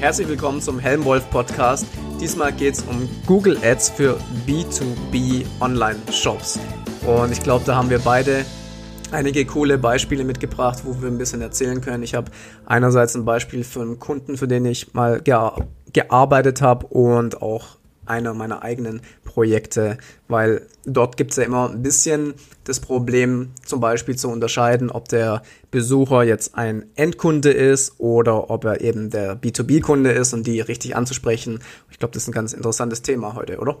Herzlich willkommen zum Helmwolf Podcast. Diesmal geht es um Google Ads für B2B Online-Shops. Und ich glaube, da haben wir beide einige coole Beispiele mitgebracht, wo wir ein bisschen erzählen können. Ich habe einerseits ein Beispiel für einen Kunden, für den ich mal gearbeitet habe und auch einer meiner eigenen Projekte, weil dort gibt es ja immer ein bisschen das Problem, zum Beispiel zu unterscheiden, ob der Besucher jetzt ein Endkunde ist oder ob er eben der B2B-Kunde ist und die richtig anzusprechen. Ich glaube, das ist ein ganz interessantes Thema heute, oder?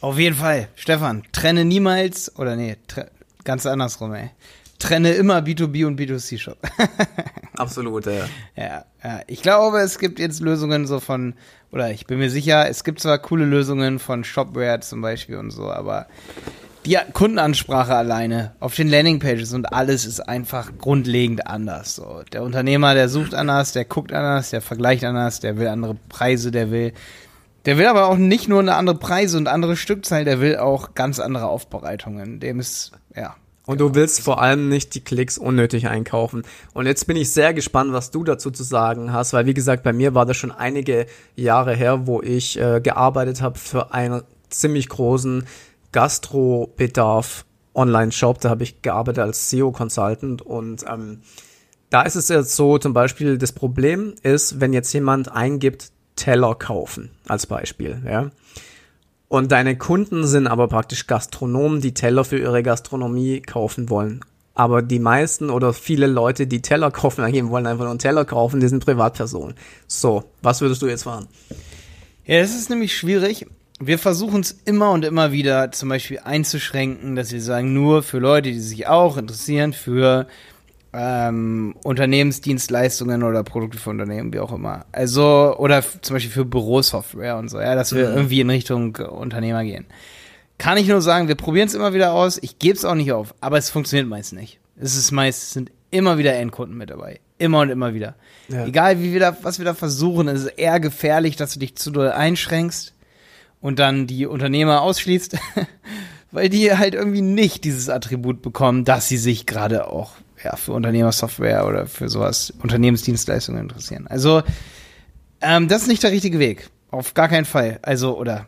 Auf jeden Fall. Stefan, trenne niemals, oder nee, ganz andersrum, ey trenne immer B2B und B2C-Shop. Absolut, ja. ja. Ja, Ich glaube, es gibt jetzt Lösungen so von, oder ich bin mir sicher, es gibt zwar coole Lösungen von Shopware zum Beispiel und so, aber die Kundenansprache alleine auf den Landingpages und alles ist einfach grundlegend anders. So, der Unternehmer, der sucht anders, der guckt anders, der vergleicht anders, der will andere Preise, der will, der will aber auch nicht nur eine andere Preise und andere Stückzahl, der will auch ganz andere Aufbereitungen. Dem ist, ja, und genau. du willst vor allem nicht die Klicks unnötig einkaufen. Und jetzt bin ich sehr gespannt, was du dazu zu sagen hast, weil wie gesagt, bei mir war das schon einige Jahre her, wo ich äh, gearbeitet habe für einen ziemlich großen Gastrobedarf Online-Shop. Da habe ich gearbeitet als SEO-Consultant und ähm, da ist es jetzt so, zum Beispiel, das Problem ist, wenn jetzt jemand eingibt, Teller kaufen, als Beispiel, ja und deine Kunden sind aber praktisch Gastronomen, die Teller für ihre Gastronomie kaufen wollen. Aber die meisten oder viele Leute, die Teller kaufen, eigentlich wollen einfach nur einen Teller kaufen, die sind Privatpersonen. So, was würdest du jetzt fahren? Ja, das ist nämlich schwierig. Wir versuchen es immer und immer wieder zum Beispiel einzuschränken, dass wir sagen, nur für Leute, die sich auch interessieren für ähm, Unternehmensdienstleistungen oder Produkte für Unternehmen, wie auch immer. Also, oder zum Beispiel für Bürosoftware und so, ja, dass wir mhm. irgendwie in Richtung Unternehmer gehen. Kann ich nur sagen, wir probieren es immer wieder aus. Ich gebe es auch nicht auf, aber es funktioniert meist nicht. Es ist meist, es sind immer wieder Endkunden mit dabei. Immer und immer wieder. Ja. Egal wie wir da, was wir da versuchen, es ist eher gefährlich, dass du dich zu doll einschränkst und dann die Unternehmer ausschließt, weil die halt irgendwie nicht dieses Attribut bekommen, dass sie sich gerade auch ja, für Unternehmersoftware oder für sowas, Unternehmensdienstleistungen interessieren. Also, ähm, das ist nicht der richtige Weg. Auf gar keinen Fall. Also, oder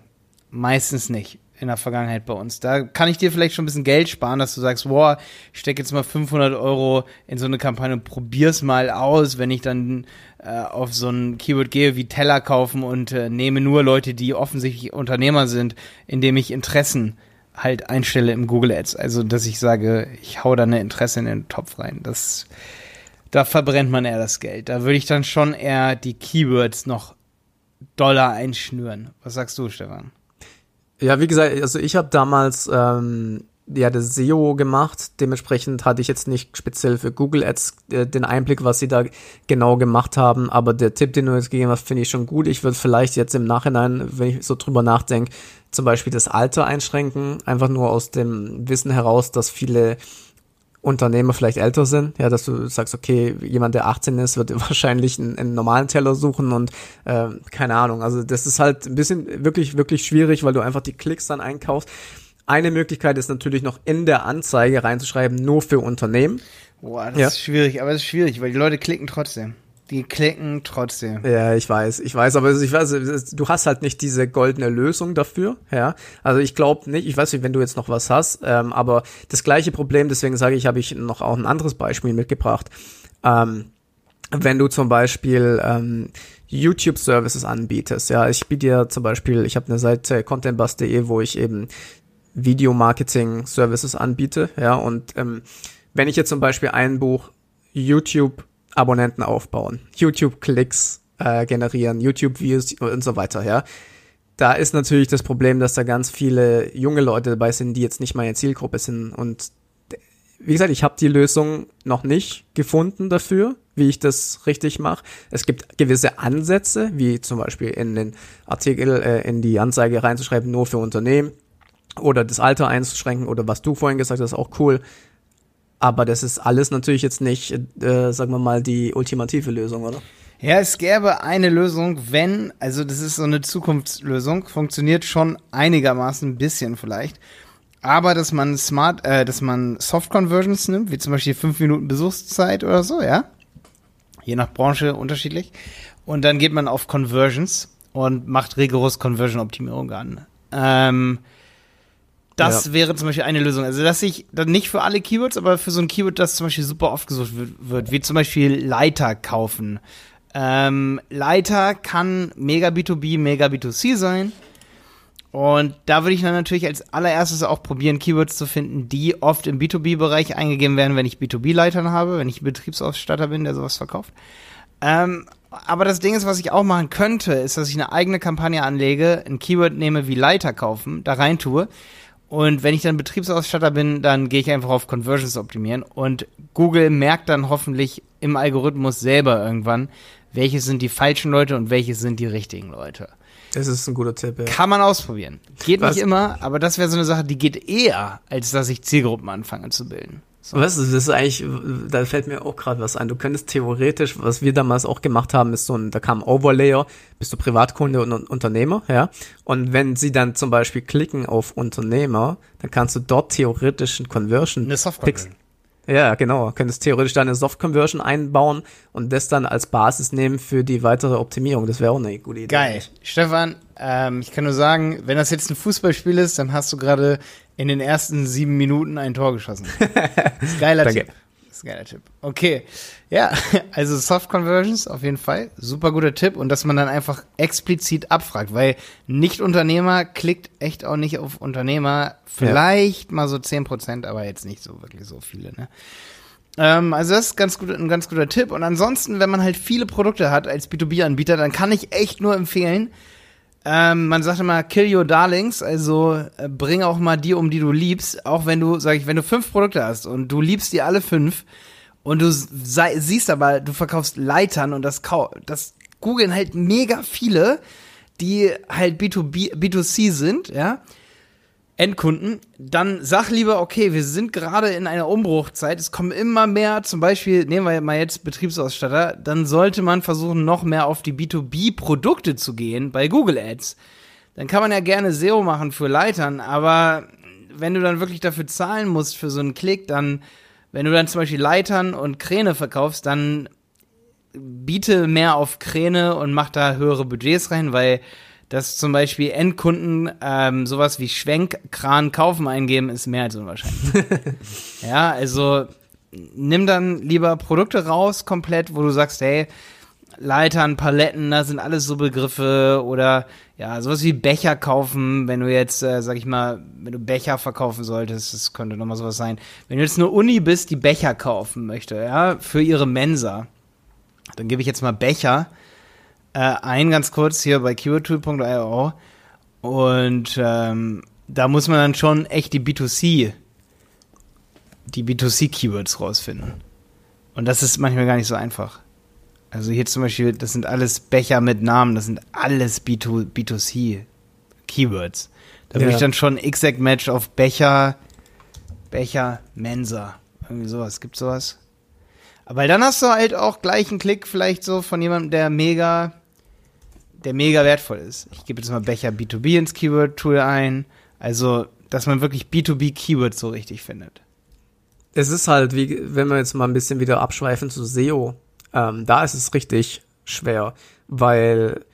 meistens nicht in der Vergangenheit bei uns. Da kann ich dir vielleicht schon ein bisschen Geld sparen, dass du sagst, wow, ich stecke jetzt mal 500 Euro in so eine Kampagne und probier's mal aus, wenn ich dann äh, auf so ein Keyword gehe wie Teller kaufen und äh, nehme nur Leute, die offensichtlich Unternehmer sind, indem ich Interessen halt einstelle im Google Ads. Also, dass ich sage, ich hau da eine Interesse in den Topf rein. Das, da verbrennt man eher das Geld. Da würde ich dann schon eher die Keywords noch Dollar einschnüren. Was sagst du, Stefan? Ja, wie gesagt, also ich habe damals ähm, ja das SEO gemacht. Dementsprechend hatte ich jetzt nicht speziell für Google Ads äh, den Einblick, was sie da genau gemacht haben. Aber der Tipp, den du jetzt gegeben hast, finde ich schon gut. Ich würde vielleicht jetzt im Nachhinein, wenn ich so drüber nachdenke, zum Beispiel das Alter einschränken, einfach nur aus dem Wissen heraus, dass viele Unternehmer vielleicht älter sind, ja, dass du sagst, okay, jemand, der 18 ist, wird wahrscheinlich einen, einen normalen Teller suchen und äh, keine Ahnung. Also das ist halt ein bisschen wirklich, wirklich schwierig, weil du einfach die Klicks dann einkaufst. Eine Möglichkeit ist natürlich noch in der Anzeige reinzuschreiben, nur für Unternehmen. Boah, das ja. ist schwierig, aber das ist schwierig, weil die Leute klicken trotzdem. Die klicken trotzdem. Ja, ich weiß, ich weiß, aber ich weiß, du hast halt nicht diese goldene Lösung dafür, ja. Also ich glaube nicht, ich weiß nicht, wenn du jetzt noch was hast, ähm, aber das gleiche Problem, deswegen sage ich, habe ich noch auch ein anderes Beispiel mitgebracht. Ähm, wenn du zum Beispiel ähm, YouTube-Services anbietest, ja, ich biete dir zum Beispiel, ich habe eine Seite contentbus.de, wo ich eben Video-Marketing-Services anbiete, ja, und ähm, wenn ich jetzt zum Beispiel ein Buch YouTube Abonnenten aufbauen, YouTube-Klicks äh, generieren, YouTube-Views und so weiter, ja. Da ist natürlich das Problem, dass da ganz viele junge Leute dabei sind, die jetzt nicht meine Zielgruppe sind. Und wie gesagt, ich habe die Lösung noch nicht gefunden dafür, wie ich das richtig mache. Es gibt gewisse Ansätze, wie zum Beispiel in den Artikel, äh, in die Anzeige reinzuschreiben, nur für Unternehmen oder das Alter einzuschränken oder was du vorhin gesagt hast, auch cool. Aber das ist alles natürlich jetzt nicht, äh, sagen wir mal, die ultimative Lösung, oder? Ja, es gäbe eine Lösung, wenn, also das ist so eine Zukunftslösung, funktioniert schon einigermaßen ein bisschen vielleicht. Aber dass man Smart, äh, dass man Soft Conversions nimmt, wie zum Beispiel 5 Minuten Besuchszeit oder so, ja. Je nach Branche unterschiedlich. Und dann geht man auf Conversions und macht rigoros Conversion-Optimierung an. Ähm, das ja. wäre zum Beispiel eine Lösung. Also, dass ich dann nicht für alle Keywords, aber für so ein Keyword, das zum Beispiel super oft gesucht wird, wie zum Beispiel Leiter kaufen. Ähm, Leiter kann mega B2B, mega B2C sein. Und da würde ich dann natürlich als allererstes auch probieren, Keywords zu finden, die oft im B2B-Bereich eingegeben werden, wenn ich B2B-Leitern habe, wenn ich Betriebsausstatter bin, der sowas verkauft. Ähm, aber das Ding ist, was ich auch machen könnte, ist, dass ich eine eigene Kampagne anlege, ein Keyword nehme wie Leiter kaufen, da rein tue. Und wenn ich dann Betriebsausstatter bin, dann gehe ich einfach auf Conversions optimieren. Und Google merkt dann hoffentlich im Algorithmus selber irgendwann, welche sind die falschen Leute und welche sind die richtigen Leute. Das ist ein guter Tipp, ja. Kann man ausprobieren. Geht Was? nicht immer, aber das wäre so eine Sache, die geht eher, als dass ich Zielgruppen anfange zu bilden. So. Weißt du, das ist eigentlich, da fällt mir auch gerade was ein. Du könntest theoretisch, was wir damals auch gemacht haben, ist so ein, da kam Overlayer, bist du Privatkunde und Unternehmer, ja. Und wenn sie dann zum Beispiel klicken auf Unternehmer, dann kannst du dort theoretisch ein Conversion. Eine Software. Ja, genau. Könntest theoretisch da eine Soft-Conversion einbauen und das dann als Basis nehmen für die weitere Optimierung. Das wäre auch eine gute Idee. Geil. Stefan, ähm, ich kann nur sagen, wenn das jetzt ein Fußballspiel ist, dann hast du gerade in den ersten sieben Minuten ein Tor geschossen. Das ist geiler Tipp. Das ist ein geiler Tipp. Okay. Ja, also Soft Conversions auf jeden Fall. Super guter Tipp und dass man dann einfach explizit abfragt, weil Nicht-Unternehmer klickt echt auch nicht auf Unternehmer. Vielleicht ja. mal so zehn Prozent, aber jetzt nicht so wirklich so viele, ne? Ähm, also das ist ganz gut, ein ganz guter Tipp. Und ansonsten, wenn man halt viele Produkte hat als B2B-Anbieter, dann kann ich echt nur empfehlen, ähm, man sagt immer, kill your darlings, also äh, bring auch mal die um, die du liebst. Auch wenn du, sag ich, wenn du fünf Produkte hast und du liebst die alle fünf und du sei, siehst aber, du verkaufst Leitern und das, das googeln halt mega viele, die halt B2B, B2C sind, ja. Endkunden, dann sag lieber, okay, wir sind gerade in einer Umbruchzeit, es kommen immer mehr, zum Beispiel, nehmen wir mal jetzt Betriebsausstatter, dann sollte man versuchen, noch mehr auf die B2B-Produkte zu gehen bei Google Ads. Dann kann man ja gerne SEO machen für Leitern, aber wenn du dann wirklich dafür zahlen musst für so einen Klick, dann, wenn du dann zum Beispiel Leitern und Kräne verkaufst, dann biete mehr auf Kräne und mach da höhere Budgets rein, weil dass zum Beispiel Endkunden ähm, sowas wie Schwenkkran kaufen eingeben, ist mehr als unwahrscheinlich. ja, also nimm dann lieber Produkte raus komplett, wo du sagst, hey, Leitern, Paletten, das sind alles so Begriffe oder ja, sowas wie Becher kaufen, wenn du jetzt, äh, sag ich mal, wenn du Becher verkaufen solltest, das könnte nochmal sowas sein. Wenn du jetzt eine Uni bist, die Becher kaufen möchte, ja, für ihre Mensa, dann gebe ich jetzt mal Becher äh, ein, ganz kurz hier bei keywordtool.io. Und ähm, da muss man dann schon echt die B2C, die B2C-Keywords rausfinden. Und das ist manchmal gar nicht so einfach. Also hier zum Beispiel, das sind alles Becher mit Namen, das sind alles B2, B2C-Keywords. Da würde ja. ich dann schon Exact Match auf Becher, Becher, Mensa. Irgendwie sowas. Gibt sowas? Aber dann hast du halt auch gleich einen Klick vielleicht so von jemandem, der mega der mega wertvoll ist. Ich gebe jetzt mal Becher B2B ins Keyword-Tool ein. Also, dass man wirklich B2B-Keywords so richtig findet. Es ist halt, wie, wenn wir jetzt mal ein bisschen wieder abschweifen zu SEO, ähm, da ist es richtig schwer, weil,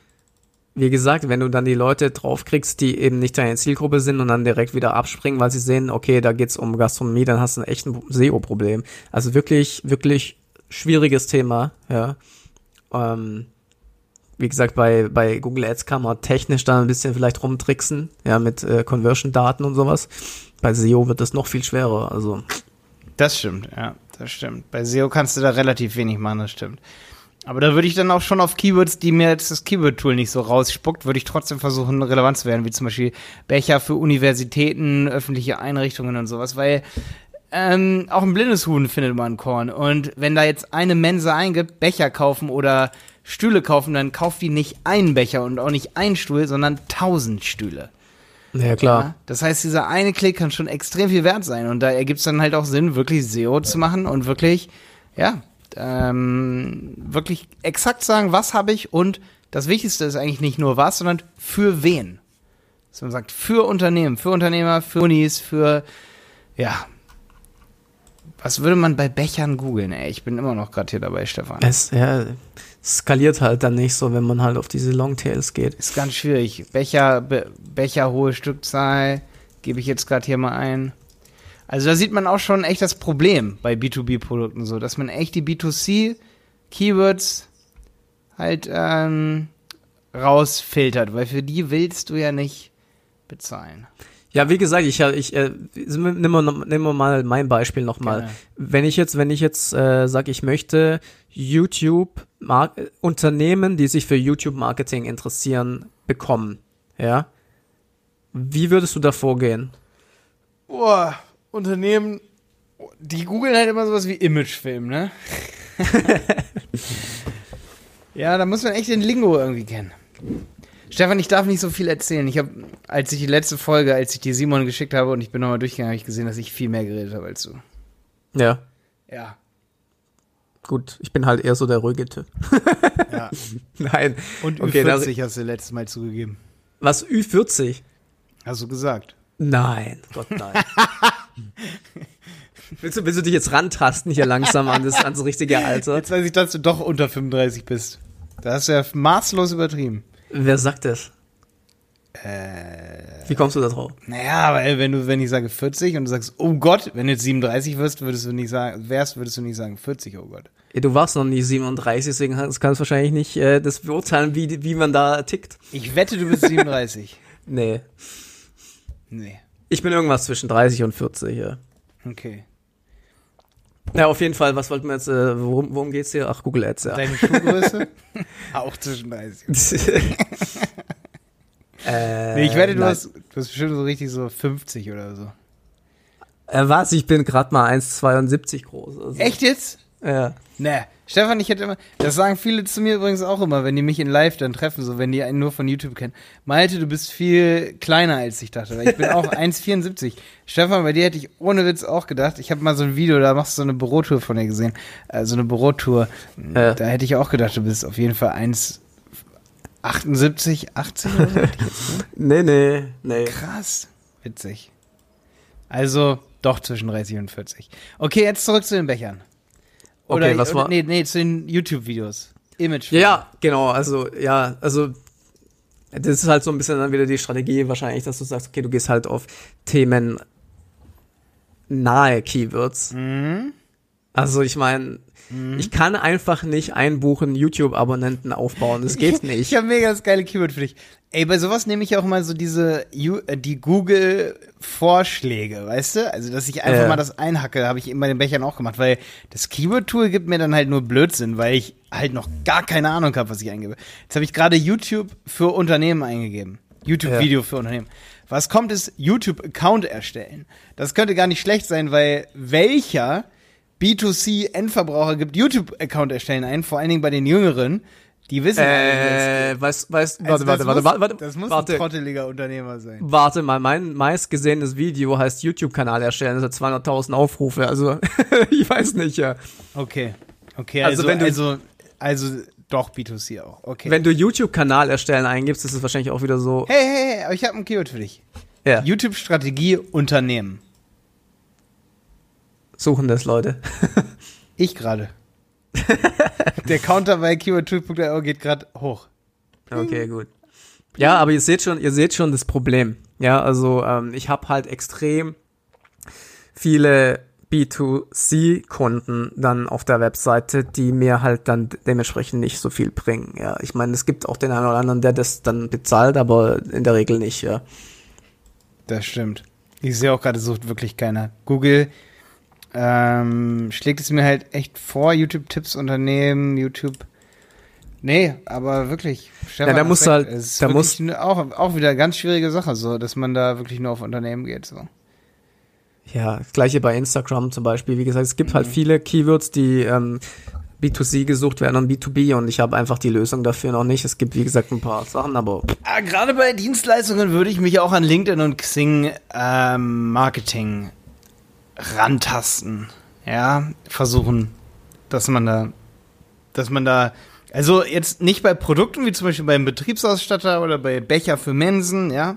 wie gesagt, wenn du dann die Leute draufkriegst, die eben nicht deine Zielgruppe sind und dann direkt wieder abspringen, weil sie sehen, okay, da geht's um Gastronomie, dann hast du ein echtes SEO-Problem. Also wirklich, wirklich schwieriges Thema, ja. Ähm, wie gesagt, bei, bei Google Ads kann man technisch da ein bisschen vielleicht rumtricksen, ja, mit äh, Conversion-Daten und sowas. Bei SEO wird das noch viel schwerer, also. Das stimmt, ja, das stimmt. Bei SEO kannst du da relativ wenig machen, das stimmt. Aber da würde ich dann auch schon auf Keywords, die mir jetzt das Keyword-Tool nicht so rausspuckt, würde ich trotzdem versuchen, relevant zu werden, wie zum Beispiel Becher für Universitäten, öffentliche Einrichtungen und sowas, weil ähm, auch ein blindes Huhn findet man Korn. Und wenn da jetzt eine Mensa eingibt, Becher kaufen oder Stühle kaufen, dann kauft die nicht einen Becher und auch nicht einen Stuhl, sondern tausend Stühle. Ja, klar. Ja, das heißt, dieser eine Klick kann schon extrem viel wert sein. Und da ergibt es dann halt auch Sinn, wirklich SEO zu machen und wirklich, ja, ähm, wirklich exakt sagen, was habe ich und das Wichtigste ist eigentlich nicht nur was, sondern für wen. Dass man sagt, für Unternehmen, für Unternehmer, für Unis, für, ja, Was würde man bei Bechern googeln, ey? Ich bin immer noch gerade hier dabei, Stefan. Es ja, skaliert halt dann nicht so, wenn man halt auf diese Longtails geht. Ist ganz schwierig. Becher, Be Becher hohe Stückzahl, gebe ich jetzt gerade hier mal ein. Also da sieht man auch schon echt das Problem bei B2B-Produkten so, dass man echt die B2C-Keywords halt ähm, rausfiltert, weil für die willst du ja nicht bezahlen. Ja, wie gesagt, ich, ich äh, nimm mal, nimm mal mein Beispiel nochmal. Wenn ich jetzt, wenn ich jetzt äh, sage, ich möchte YouTube Mar Unternehmen, die sich für YouTube Marketing interessieren, bekommen, ja, wie würdest du da vorgehen? Boah, Unternehmen, die googeln halt immer sowas wie Imagefilm, ne? ja, da muss man echt den Lingo irgendwie kennen. Stefan, ich darf nicht so viel erzählen. Ich habe, als ich die letzte Folge, als ich die Simon geschickt habe und ich bin nochmal durchgegangen, habe ich gesehen, dass ich viel mehr geredet habe als du. Ja. Ja. Gut, ich bin halt eher so der ruhige Typ. Ja. Nein. Und Okay, da- Ü40 hast du letztes Mal zugegeben. Was, Ü40? Hast du gesagt. Nein, Gott nein. willst, du, willst du dich jetzt rantasten hier langsam an das, an das richtige Alter? Jetzt weiß ich, dass du doch unter 35 bist. Da hast du ja maßlos übertrieben. Wer sagt das? Äh, Wie kommst du da drauf? naja, weil wenn du, wenn ich sage 40 und du sagst, oh Gott, wenn du jetzt 37 wirst, würdest du nicht sagen, wärst, würdest du nicht sagen 40, oh Gott. Du warst noch nie 37, deswegen kannst kannst du wahrscheinlich nicht äh, das beurteilen, wie, wie man da tickt. Ich wette, du bist 37. Nee. nee. Ich bin irgendwas zwischen 30 und 40, ja. Okay. Ja, auf jeden Fall, was wollten wir jetzt, äh, worum, worum geht's hier? Ach, Google Ads, ja. Deine Schuhgröße? Auch zwischen 30. äh, Nee, ich wette, du nein. hast, du hast bestimmt so richtig so 50 oder so. Äh, was? Ich bin gerade mal 1,72 groß. Also, Echt jetzt? Ja. Nee. Stefan, ich hätte immer, das sagen viele zu mir übrigens auch immer, wenn die mich in Live dann treffen, so wenn die einen nur von YouTube kennen. Malte, du bist viel kleiner als ich dachte, weil ich bin auch 1,74. Stefan, bei dir hätte ich ohne Witz auch gedacht, ich habe mal so ein Video, da machst du so eine Bürotour von dir gesehen, äh, so eine Bürotour. Ja. Da hätte ich auch gedacht, du bist auf jeden Fall 1,78, 80 oder so. hätte ich jetzt gesagt. Nee, nee, nee. Krass. Witzig. Also doch zwischen 30 und 40. Okay, jetzt zurück zu den Bechern. Okay, was war- Nee, nee, zu den YouTube-Videos. Image. Ja, ja, genau, also, ja, also, das ist halt so ein bisschen dann wieder die Strategie wahrscheinlich, dass du sagst, okay, du gehst halt auf Themen nahe Keywords. Mhm. Also, ich meine, ich kann einfach nicht einbuchen, YouTube-Abonnenten aufbauen, das geht nicht. Ich habe mega das geile Keyword für dich. Ey, bei sowas nehme ich auch mal so diese äh, die Google-Vorschläge, weißt du? Also, dass ich einfach Ja. mal das einhacke, habe ich eben bei den Bechern auch gemacht, weil das Keyword-Tool gibt mir dann halt nur Blödsinn, weil ich halt noch gar keine Ahnung habe, was ich eingebe. Jetzt habe ich gerade YouTube für Unternehmen eingegeben. YouTube-Video für Unternehmen. Was kommt, ist YouTube-Account erstellen. Das könnte gar nicht schlecht sein, weil welcher B2C-Endverbraucher gibt YouTube-Account erstellen ein, vor allen Dingen bei den Jüngeren, die wissen ja. Äh, weißt, weißt, Also warte, warte, warte, warte, Das muss warte, ein trotteliger Unternehmer sein. warte mal, mein meistgesehenes Video heißt YouTube-Kanal erstellen, das hat 200.000 Aufrufe, also, ich weiß nicht, ja. Okay. Okay, Also also, wenn du- also, also doch B2C auch. Okay. Wenn du YouTube-Kanal erstellen eingibst, ist es wahrscheinlich auch wieder so, hey, hey, hey, ich habe ein Keyword für dich. ja, YouTube-Strategie Unternehmen. Suchen das Leute. Ich gerade. Der Counter bei keywordtool.io geht gerade hoch. Okay, gut. Ja, aber ihr seht schon, ihr seht schon das Problem. Ja, also ähm, ich habe halt extrem viele B2C-Kunden dann auf der Webseite, die mir halt dann dementsprechend nicht so viel bringen. Ja, ich meine, es gibt auch den einen oder anderen, der das dann bezahlt, aber in der Regel nicht. Ja, Das stimmt. Ich sehe auch gerade, sucht wirklich keiner. Google ähm, schlägt es mir halt echt vor, YouTube-Tipps Unternehmen, YouTube. Nee, aber wirklich. Stefan, da musst du halt- es ist da musst- auch, auch wieder eine ganz schwierige Sache, so, dass man da wirklich nur auf Unternehmen geht. So. ja das gleiche bei Instagram zum Beispiel. Wie gesagt, es gibt halt viele Keywords, die ähm, B2C gesucht werden und B2B und ich habe einfach die Lösung dafür noch nicht. Es gibt, wie gesagt, ein paar Sachen, aber Ah, Gerade bei Dienstleistungen würde ich mich auch an LinkedIn und Xing ähm, Marketing rantasten. Ja, versuchen, dass man da, dass man da, also jetzt nicht bei Produkten wie zum Beispiel beim Betriebsausstatter oder bei Becher für Mensen, ja,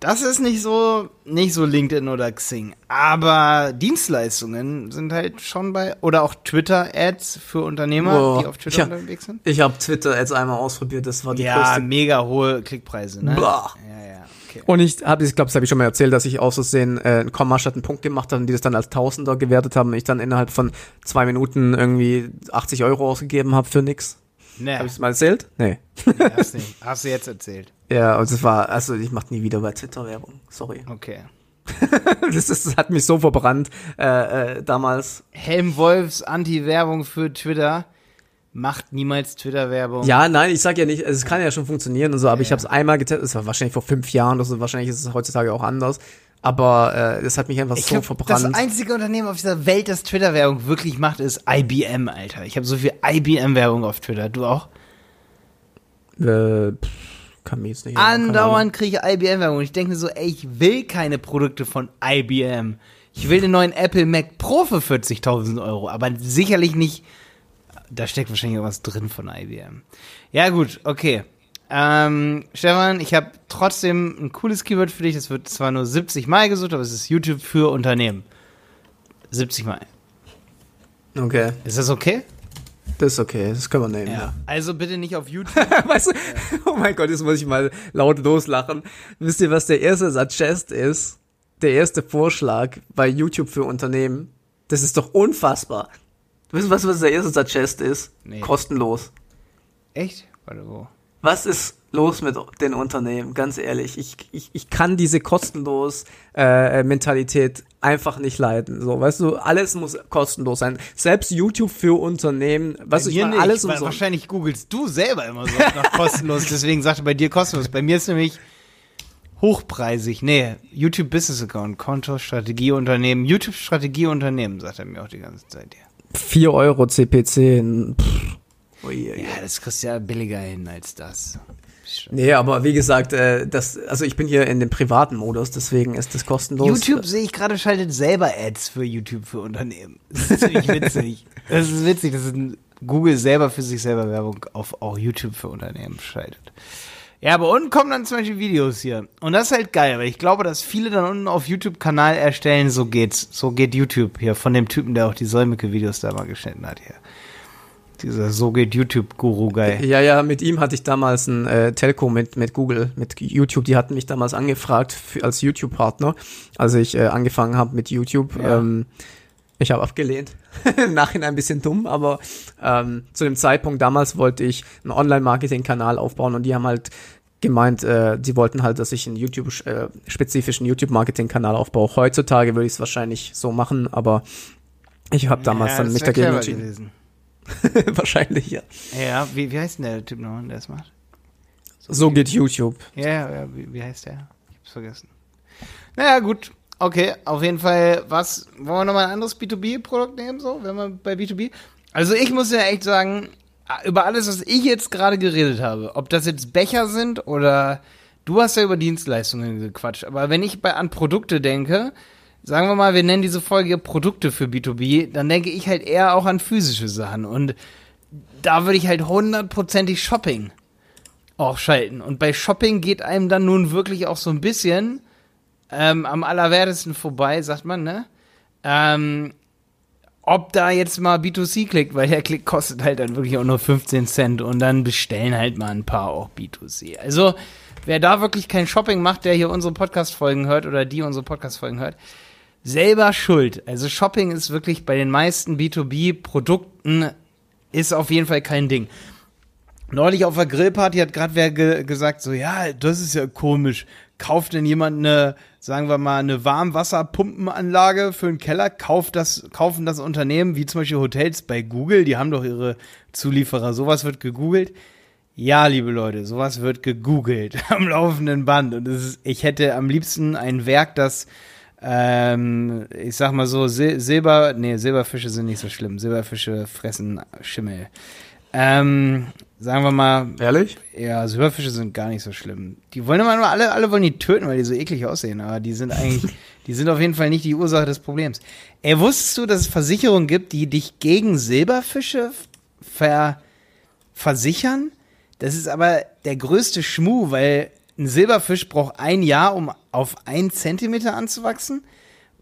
Das ist nicht so, nicht so LinkedIn oder Xing. Aber Dienstleistungen sind halt schon bei, oder auch Twitter-Ads für Unternehmer, Boah, die auf Twitter ich, unterwegs sind. Ich habe Twitter jetzt einmal ausprobiert, das war die Ja, größte. mega hohe Klickpreise, ne? Blah. Ja, ja, okay. Und ich habe, ich glaube, das habe ich schon mal erzählt, dass ich aus Versehen äh, einen Komma statt einen Punkt gemacht habe und die das dann als Tausender gewertet haben und ich dann innerhalb von zwei Minuten irgendwie 80 Euro ausgegeben habe für nix. Nee, Habe ich es mal erzählt? Nee. hast, nicht. hast du jetzt erzählt. Ja, und es war, also ich mache nie wieder bei Twitter Werbung. Sorry. Okay. Das, ist, das hat mich so verbrannt äh, äh, damals. Helm Wolfs Anti-Werbung für Twitter macht niemals Twitter-Werbung. Ja, nein, ich sag ja nicht, es kann ja schon funktionieren und so, aber ich Ja. habe es einmal getestet, es war wahrscheinlich vor fünf Jahren oder so, wahrscheinlich ist es heutzutage auch anders, aber äh, das hat mich einfach Ich so glaub, verbrannt. das einzige Unternehmen auf dieser Welt, das Twitter-Werbung wirklich macht, ist IBM, Alter. Ich habe so viel IBM-Werbung auf Twitter. Du auch? äh, pff, kann mir jetzt nicht. Andauernd kriege ich IBM-Werbung. Ich denke mir so, ey, ich will keine Produkte von IBM. Ich will den neuen Apple Mac Pro für 40.000 Euro, aber sicherlich nicht. Da steckt wahrscheinlich auch was drin von IBM. Ja, gut, okay. Ähm, Stefan, ich habe trotzdem ein cooles Keyword für dich. Das wird zwar nur 70 Mal gesucht, aber es ist YouTube für Unternehmen. 70 Mal. Okay, Ist das okay? das ist okay, das können wir nehmen, ja. Also bitte nicht auf YouTube. weißt du, oh mein Gott, jetzt muss ich mal laut loslachen. Wisst ihr, was der erste Suggest ist? Der erste Vorschlag bei YouTube für Unternehmen? Das ist doch unfassbar. Wisst ihr, was, was der erste Suggest ist? Nee. Kostenlos. Echt? Warte, wo? Was ist los mit den Unternehmen? Ganz ehrlich, ich, ich, ich kann diese kostenlos äh, Mentalität einfach nicht leiden. So, weißt du, alles muss kostenlos sein. Selbst YouTube für Unternehmen, du, ich meine, alles umsonst. Wahrscheinlich googelst du selber immer so nach kostenlos, deswegen sagte bei dir kostenlos. Bei mir ist nämlich hochpreisig. Nee, YouTube Business Account, Konto, Strategieunternehmen, YouTube Strategieunternehmen, sagt er mir auch die ganze Zeit hier. 4 Euro CPC. Pff. Ui. Ja, das kriegst du ja billiger hin als das. Nee, aber wie gesagt, äh, das, also ich bin hier in dem privaten Modus, deswegen ist das kostenlos. YouTube sehe ich gerade schaltet selber Ads für YouTube für Unternehmen. Das ist ziemlich witzig. Das ist witzig, dass Google selber für sich selber Werbung auf auch YouTube für Unternehmen schaltet. Ja, aber unten kommen dann zum Beispiel Videos hier. Und das ist halt geil, weil ich glaube, dass viele dann unten auf YouTube-Kanal erstellen, so geht's. So geht YouTube hier von dem Typen, der auch die Säumeke-Videos da mal geschnitten hat hier. Dieser so geht YouTube-Guru geil. Ja, ja, mit ihm hatte ich damals ein äh, Telco mit, mit Google, mit YouTube. Die hatten mich damals angefragt für, als YouTube-Partner, als ich äh, angefangen habe mit YouTube. Ja. Ähm, ich habe abgelehnt. Im Nachhinein ein bisschen dumm, aber ähm, zu dem Zeitpunkt damals wollte ich einen Online-Marketing-Kanal aufbauen und die haben halt gemeint, äh, die wollten halt, dass ich einen YouTube, äh, spezifischen YouTube-Marketing-Kanal aufbaue. Heutzutage würde ich es wahrscheinlich so machen, aber ich habe damals Ja, dann mich dagegen entschieden. wahrscheinlich, ja. Ja, wie, wie heißt denn der Typ noch, der das macht? So geht YouTube. Ja, ja, ja wie, wie heißt der? Ich hab's vergessen. Naja, gut. Okay, auf jeden Fall, was, wollen wir nochmal ein anderes B2B-Produkt nehmen, so, wenn wir bei B2B? Also ich muss ja echt sagen, über alles, was ich jetzt gerade geredet habe, ob das jetzt Becher sind oder du hast ja über Dienstleistungen gequatscht, aber wenn ich bei, an Produkte denke, sagen wir mal, wir nennen diese Folge Produkte für B2B, dann denke ich halt eher auch an physische Sachen und da würde ich halt hundertprozentig Shopping auch schalten. Und bei Shopping geht einem dann nun wirklich auch so ein bisschen ähm, am allerwertesten vorbei, sagt man, ne? Ähm, ob da jetzt mal B2C klickt, weil der Klick kostet halt dann wirklich auch nur 15 Cent und dann bestellen halt mal ein paar auch B2C. Also, wer da wirklich kein Shopping macht, der hier unsere Podcast-Folgen hört oder die unsere Podcast-Folgen hört, selber schuld. Also Shopping ist wirklich bei den meisten B2B-Produkten ist auf jeden Fall kein Ding. Neulich auf der Grillparty hat gerade wer ge gesagt, so, ja, das ist ja komisch. Kauft denn jemand eine, sagen wir mal, eine Warmwasserpumpenanlage für einen Keller? Kauft das, kaufen das Unternehmen, wie zum Beispiel Hotels bei Google, die haben doch ihre Zulieferer. Sowas wird gegoogelt. Ja, liebe Leute, sowas wird gegoogelt am laufenden Band. Und ist, ich hätte am liebsten ein Werk, das, ähm, ich sag mal so, Sil Silber, nee, Silberfische sind nicht so schlimm. Silberfische fressen Schimmel. Ähm, sagen wir mal, Ehrlich? ja, Silberfische sind gar nicht so schlimm. Die wollen immer nur alle, alle wollen die töten, weil die so eklig aussehen, aber die sind eigentlich, die sind auf jeden Fall nicht die Ursache des Problems. Ey, wusstest du, dass es Versicherungen gibt, die dich gegen Silberfische ver versichern? Das ist aber der größte Schmuh, weil ein Silberfisch braucht ein Jahr, um auf ein Zentimeter anzuwachsen.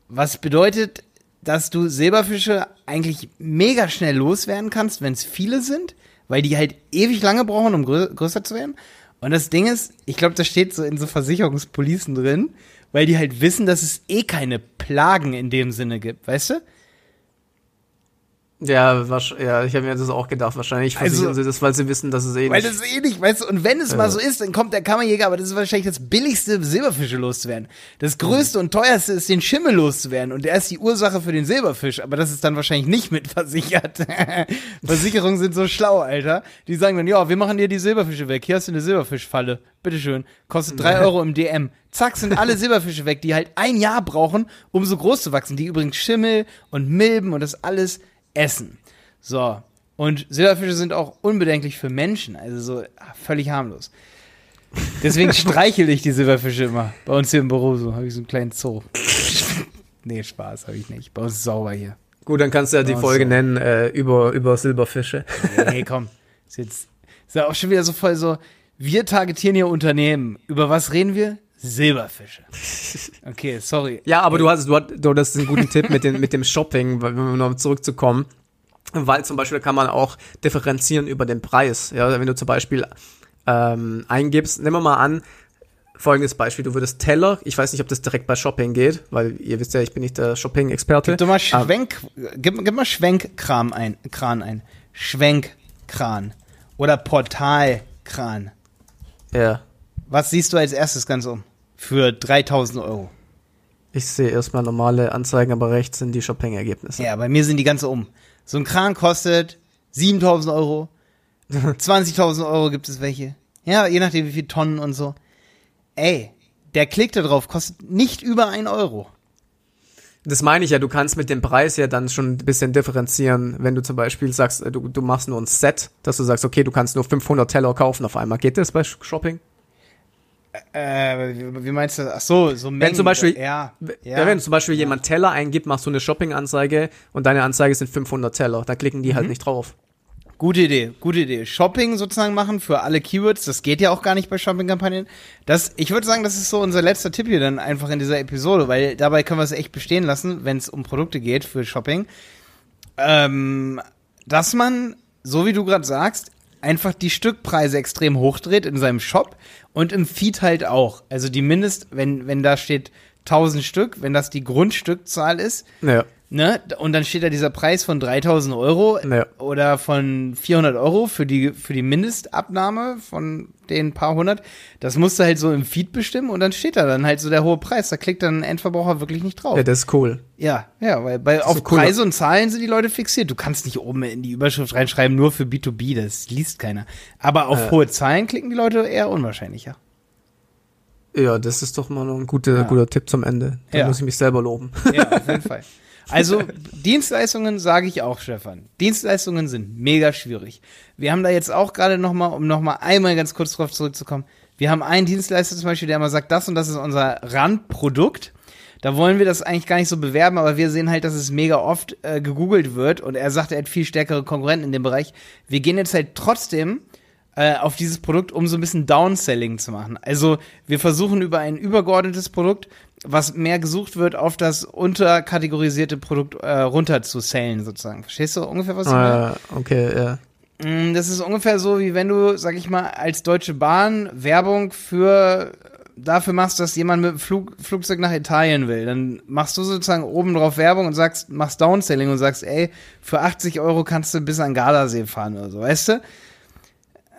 Was bedeutet, dass du Silberfische eigentlich mega schnell loswerden kannst, wenn es viele sind, weil die halt ewig lange brauchen, um grö größer zu werden. Und das Ding ist, ich glaube, das steht so in so Versicherungspolicen drin, weil die halt wissen, dass es eh keine Plagen in dem Sinne gibt, weißt du? Ja, was, ja ich habe mir das auch gedacht. Wahrscheinlich versichern Also- sie das, weil sie wissen, dass es eh Weil nicht. das ist eh nicht, weißt du, und wenn es mal so ist, dann kommt der Kammerjäger, aber das ist wahrscheinlich das billigste, Silberfische loszuwerden. Das größte und teuerste ist, den Schimmel loszuwerden. Und der ist die Ursache für den Silberfisch, aber das ist dann wahrscheinlich nicht mitversichert. Versicherungen sind so schlau, Alter. Die sagen dann, ja, wir machen dir die Silberfische weg. Hier hast du eine Silberfischfalle. Bitteschön. Kostet drei Euro im DM. Zack, sind alle Silberfische weg, die halt ein Jahr brauchen, um so groß zu wachsen. Die übrigens Schimmel und Milben und das alles essen. So. Und Silberfische sind auch unbedenklich für Menschen, also so ah, völlig harmlos. Deswegen streichel ich die Silberfische immer. Bei uns hier im Büro so, habe ich so einen kleinen Zoo. nee, Spaß habe ich nicht. Bei uns ist sauber hier. Gut, dann kannst du ja die Folge so. nennen äh, über, über Silberfische. Hey, komm. Ist jetzt ist ja auch schon wieder so voll so, wir targetieren hier Unternehmen. Über was reden wir? Silberfische. Okay, sorry. Ja, aber du hast, du hast, du hast einen guten Tipp mit, den, mit dem Shopping, um noch zurückzukommen. Weil zum Beispiel kann man auch differenzieren über den Preis. Ja, wenn du zum Beispiel ähm, eingibst, nehmen wir mal an, folgendes Beispiel, du würdest Teller, ich weiß nicht, ob das direkt bei Shopping geht, weil ihr wisst ja, ich bin nicht der Shopping-Experte. Gib mal Ah, Schwenk, gib, gib mal Schwenkkram ein, Kran ein. Schwenkkran. Oder Portalkran. Ja, Was siehst du als erstes ganz um? Für 3000 Euro. ich sehe erstmal normale Anzeigen, aber rechts sind die Shopping-Ergebnisse. Ja, bei mir sind die ganze um. So ein Kran kostet 7000 Euro. 20.000 Euro gibt es welche. Ja, je nachdem wie viele Tonnen und so. Ey, der Klick da drauf kostet nicht über 1 Euro. Das meine ich ja, du kannst mit dem Preis ja dann schon ein bisschen differenzieren, wenn du zum Beispiel sagst, äh, du, du machst nur ein Set, dass du sagst, okay, du kannst nur 500 Teller kaufen auf einmal. Geht das bei Sh- Shopping? Äh, wie, meinst du? Ach so, so Mengen. zum Beispiel- ja, Ja. wenn zum Beispiel jemand Teller eingibt, machst du eine Shopping-Anzeige und deine Anzeige sind 500 Teller. Da klicken die Mhm. halt nicht drauf. Gute Idee, gute Idee. Shopping sozusagen machen für alle Keywords, das geht ja auch gar nicht bei Shopping-Kampagnen. Das, ich würde sagen, das ist so unser letzter Tipp hier dann einfach in dieser Episode, weil dabei können wir es echt bestehen lassen, wenn es um Produkte geht für Shopping. Ähm, dass man, so wie du gerade sagst, einfach die Stückpreise extrem hochdreht in seinem Shop und im Feed halt auch. Also die Mindest, wenn, wenn da steht 1000 Stück, wenn das die Grundstückzahl ist, Ja. ne, und dann steht da dieser Preis von 3000 Euro Ja. oder von 400 Euro für die, für die Mindestabnahme von den paar hundert. Das musst du halt so im Feed bestimmen und dann steht da dann halt so der hohe Preis. Da klickt dann ein Endverbraucher wirklich nicht drauf. ja, das ist cool. Ja, ja, weil bei, auf cooler- Preise und Zahlen sind die Leute fixiert. Du kannst nicht oben in die Überschrift reinschreiben, nur für B2B, das liest keiner. Aber auf Ja. hohe Zahlen klicken die Leute eher unwahrscheinlicher. Ja, das ist doch mal noch ein guter, Ja. guter Tipp zum Ende. Da Ja. muss ich mich selber loben. Ja, auf jeden Fall. Also Dienstleistungen sage ich auch, Stefan. Dienstleistungen sind mega schwierig. Wir haben da jetzt auch gerade noch mal, um noch mal einmal ganz kurz drauf zurückzukommen. Wir haben einen Dienstleister zum Beispiel, der immer sagt, das und das ist unser Randprodukt. Da wollen wir das eigentlich gar nicht so bewerben, aber wir sehen halt, dass es mega oft äh, gegoogelt wird und er sagt, er hat viel stärkere Konkurrenten in dem Bereich. Wir gehen jetzt halt trotzdem äh, auf dieses Produkt, um so ein bisschen Downselling zu machen. Also wir versuchen über ein übergeordnetes Produkt, was mehr gesucht wird, auf das unterkategorisierte Produkt äh, runter zu sellen sozusagen. Verstehst du ungefähr, was ich meine? äh, okay, ja. Mm, Das ist ungefähr so, wie wenn du, sag ich mal, als Deutsche Bahn Werbung für dafür machst, dass jemand mit dem Flug, Flugzeug nach Italien will. Dann machst du sozusagen oben drauf Werbung und sagst, machst Downselling und sagst, ey, für 80 Euro kannst du bis an Gardasee fahren oder so, weißt du?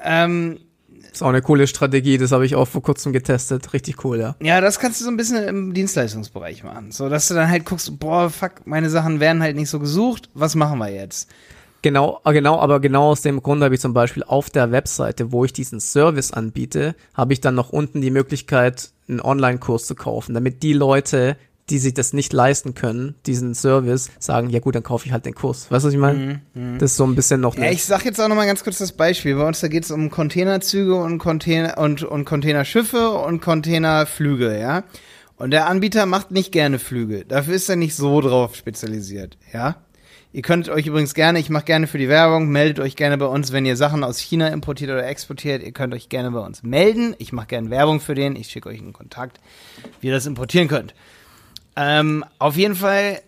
Ähm, Ist auch eine coole Strategie, das habe ich auch vor kurzem getestet. Richtig cool, ja. ja, das kannst du so ein bisschen im Dienstleistungsbereich machen. So, dass du dann halt guckst, boah, fuck, meine Sachen werden halt nicht so gesucht, was machen wir jetzt? Genau, äh, genau, aber genau aus dem Grund habe ich zum Beispiel auf der Webseite, wo ich diesen Service anbiete, habe ich dann noch unten die Möglichkeit, einen Online-Kurs zu kaufen, damit die Leute, die sich das nicht leisten können, diesen Service, sagen, ja gut, dann kaufe ich halt den Kurs. Weißt du, was ich meine? Das ist so ein bisschen noch Ja, ich sag jetzt auch noch mal ganz kurz das Beispiel. Bei uns da geht es um Containerzüge und Container und, und Containerschiffe und Containerflüge, ja. Und der Anbieter macht nicht gerne Flüge. Dafür ist er nicht so drauf spezialisiert, ja. Ihr könnt euch übrigens gerne, ich mache gerne für die Werbung, meldet euch gerne bei uns, wenn ihr Sachen aus China importiert oder exportiert. Ihr könnt euch gerne bei uns melden. Ich mache gerne Werbung für den. Ich schicke euch einen Kontakt, wie ihr das importieren könnt. Ähm, auf jeden Fall,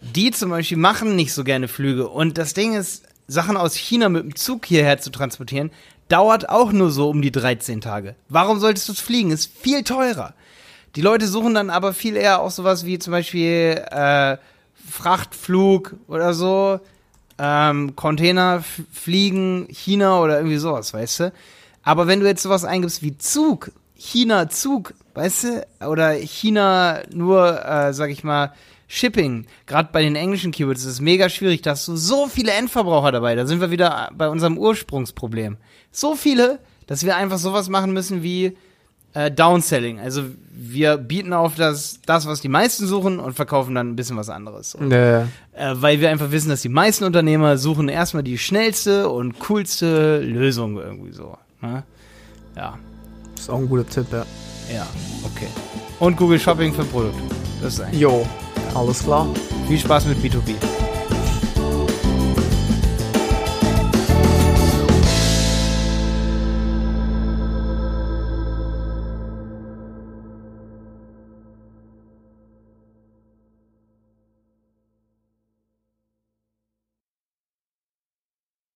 die zum Beispiel machen nicht so gerne Flüge. Und das Ding ist, Sachen aus China mit dem Zug hierher zu transportieren, dauert auch nur so um die 13 Tage. Warum solltest du es fliegen? Ist viel teurer. Die Leute suchen dann aber viel eher auch sowas wie zum Beispiel äh, Frachtflug oder so, ähm, Container fliegen, China oder irgendwie sowas, weißt du? Aber wenn du jetzt sowas eingibst wie Zug, China Zug, weißt du, oder China nur, äh, sag ich mal, Shipping, gerade bei den englischen Keywords ist es mega schwierig, da hast du so viele Endverbraucher dabei. Da sind wir wieder bei unserem Ursprungsproblem. So viele, dass wir einfach sowas machen müssen wie äh, Downselling. Also wir bieten auf das, das, was die meisten suchen und verkaufen dann ein bisschen was anderes. Und, Nee. äh, weil wir einfach wissen, dass die meisten Unternehmer suchen erstmal die schnellste und coolste Lösung irgendwie so. Ne? Ja, Ist auch ein guter Tipp, ja. Ja, okay. Und Google Shopping für Produkte. Das ist eigentlich. Jo, alles klar. Viel Spaß mit B2B.